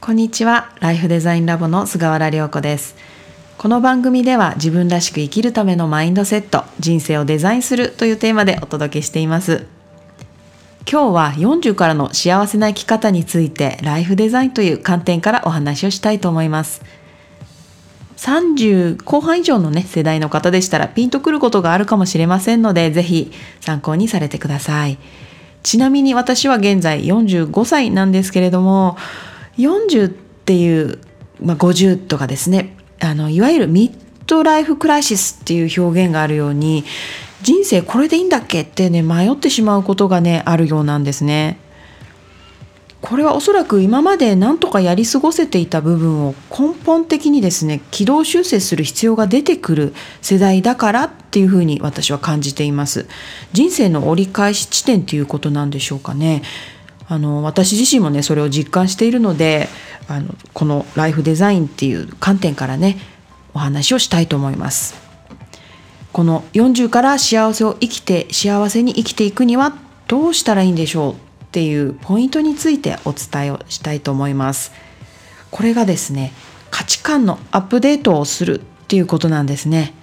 こんにちは。ライフデザインラボの菅原涼子です。この番組では自分らしく生きるためのマインドセット人生をデザインするというテーマでお届けしています。今日は40からの幸せな生き方についてライフデザインという観点からお話をしたいと思います。30後半以上のね世代の方でしたらピンとくることがあるかもしれませんのでぜひ参考にされてください。ちなみに私は現在45歳なんですけれども40っていう、まあ、50とかですね。あのいわゆるミッドライフクライシスっていう表現があるように人生これでいいんだっけってね迷ってしまうことがねあるようなんですね。これはおそらく今まで何とかやり過ごせていた部分を根本的にですね軌道修正する必要が出てくる世代だからっていうふうに私は感じています。人生の折り返し地点っていうことなんでしょうかね。あの私自身もねそれを実感しているのであのこのライフデザインっていう観点からねお話をしたいと思います。この40から幸せを生きて幸せに生きていくにはどうしたらいいんでしょうっていうポイントについてお伝えをしたいと思います。これがですね価値観のアップデートをするっていうことなんですね。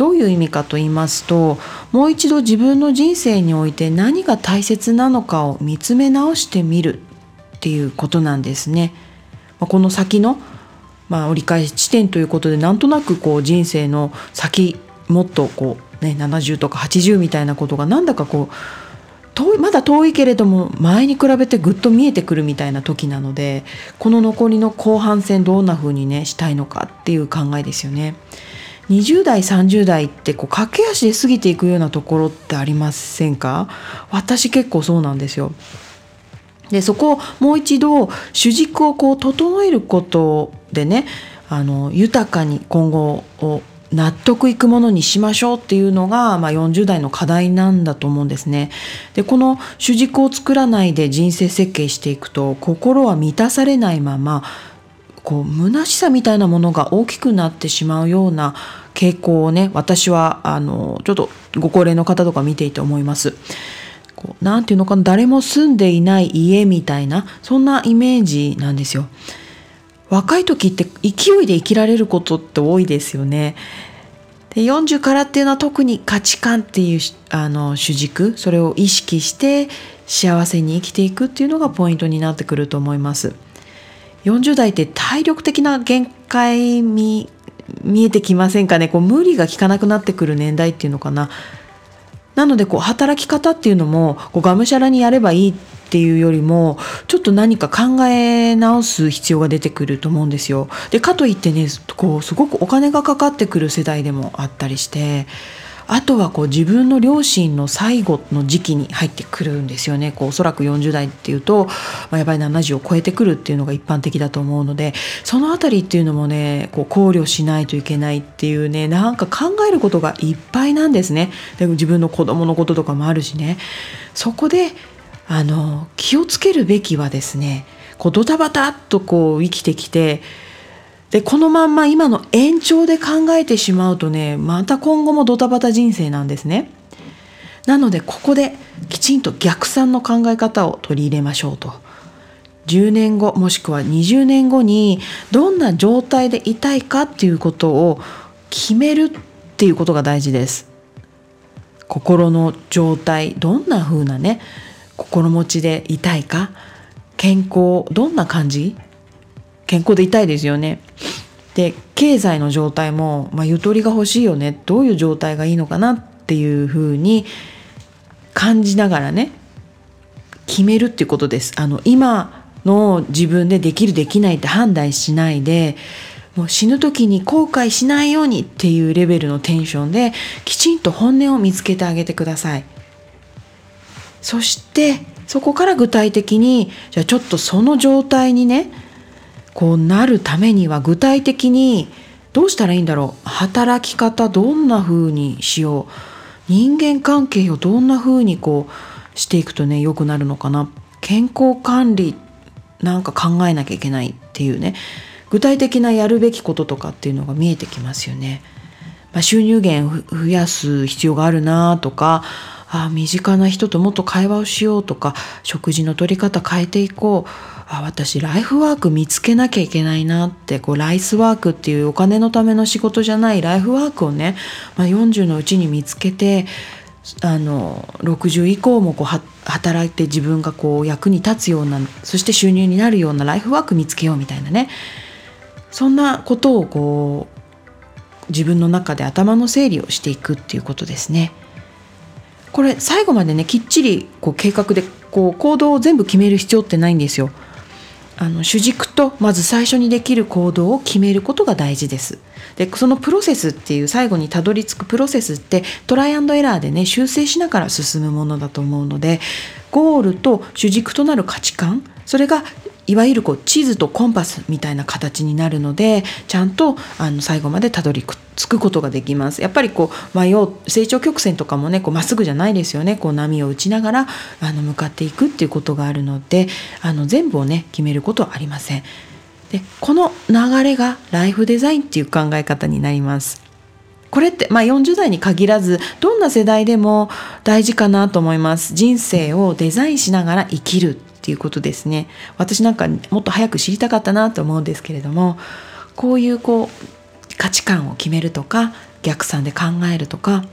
どういう意味かと言いますともう一度自分の人生において何が大切なのかを見つめ直してみるっていうことなんですね。この先の、まあ、折り返し地点ということでなんとなくこう人生の先もっとこう、ね、70とか80みたいなことがなんだかこう遠いまだ遠いけれども前に比べてぐっと見えてくるみたいな時なのでこの残りの後半戦どんな風にねしたいのかっていう考えですよね。20代30代ってこう駆け足で過ぎていくようなところってありませんか？私結構そうなんですよ。でそこをもう一度主軸をこう整えることでねあの豊かに今後を納得いくものにしましょうっていうのが、まあ、40代の課題なんだと思うんですね。でこの主軸を作らないで人生設計していくと心は満たされないままこう虚しさみたいなものが大きくなってしまうような傾向をね私はあのちょっとご高齢の方とか見ていて思います。こうなんていうのかな誰も住んでいない家みたいなそんなイメージなんですよ。若い時って勢いで生きられることって多いですよね。で40からっていうのは特に価値観っていうあの主軸それを意識して幸せに生きていくっていうのがポイントになってくると思います。40代って体力的な限界見えてきませんかね？こう無理が効かなくなってくる年代っていうのかな？なのでこう働き方っていうのもこうがむしゃらにやればいいっていうよりもちょっと何か考え直す必要が出てくると思うんですよ。でかといってねこうすごくお金がかかってくる世代でもあったりしてあとはこう自分の両親の最後の時期に入ってくるんですよね。こうおそらく40代っていうと、まあ、やばい70を超えてくるっていうのが一般的だと思うのでその辺りっていうのもねこう考慮しないといけないっていうねなんか考えることがいっぱいなんですね。で自分の子供のこととかもあるしね。そこであの気をつけるべきはですねこうドタバタっとこう生きてきてでこのまんま今の延長で考えてしまうとねまた今後もドタバタ人生なんですね。なのでここできちんと逆算の考え方を取り入れましょうと。10年後もしくは20年後にどんな状態でいたいかっていうことを決めるっていうことが大事です。心の状態どんな風なね心持ちでいたいか健康どんな感じ健康でいたいですよね。で経済の状態も、まあ、ゆとりが欲しいよねどういう状態がいいのかなっていうふうに感じながらね決めるっていうことです。あの今の自分でできるできないって判断しないでもう死ぬ時に後悔しないようにっていうレベルのテンションできちんと本音を見つけてあげてください。そしてそこから具体的にじゃあちょっとその状態にねこうなるためには具体的にどうしたらいいんだろう。働き方どんな風にしよう。人間関係をどんな風にこうしていくとね良くなるのかな。健康管理なんか考えなきゃいけないっていうね。具体的なやるべきこととかっていうのが見えてきますよね。まあ、収入源増やす必要があるなとかあ身近な人ともっと会話をしようとか食事の取り方変えていこう。あ私ライフワーク見つけなきゃいけないなってこうライスワークっていうお金のための仕事じゃないライフワークをね、まあ、40のうちに見つけてあの60以降もこう働いて自分がこう役に立つようなそして収入になるようなライフワーク見つけようみたいなねそんなことをこう自分の中で頭の整理をしていくっていうことですね。これ最後までねきっちりこう計画でこう行動を全部決める必要ってないんですよ。あの主軸とまず最初にできる行動を決めることが大事です。でそのプロセスっていう最後にたどり着くプロセスってトライアンドエラーでね修正しながら進むものだと思うのでゴールと主軸となる価値観それがいわゆるこう地図とコンパスみたいな形になるのでちゃんとあの最後までたどり着くことができます。やっぱりこう迷う成長曲線とかもねこうまっすぐじゃないですよね。こう波を打ちながらあの向かっていくっていうことがあるのであの全部をね決めることはありません。でこの流れがライフデザインっていう考え方になります。これって、まあ、40代に限らずどんな世代でも大事かなと思います。人生をデザインしながら生きるっていうことですね。私なんかもっと早く知りたかったなと思うんですけれどもこういうこう価値観を決めるとか逆算で考えるとか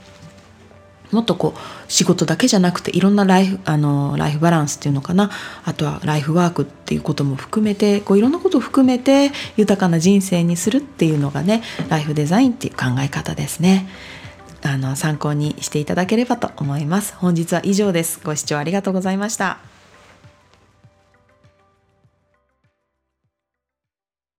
もっとこう仕事だけじゃなくていろんなライフあのライフバランスっていうのかなあとはライフワークっていうことも含めてこういろんなことを含めて豊かな人生にするっていうのがねライフデザインっていう考え方ですね。あの参考にしていただければと思います。本日は以上です。ご視聴ありがとうございました。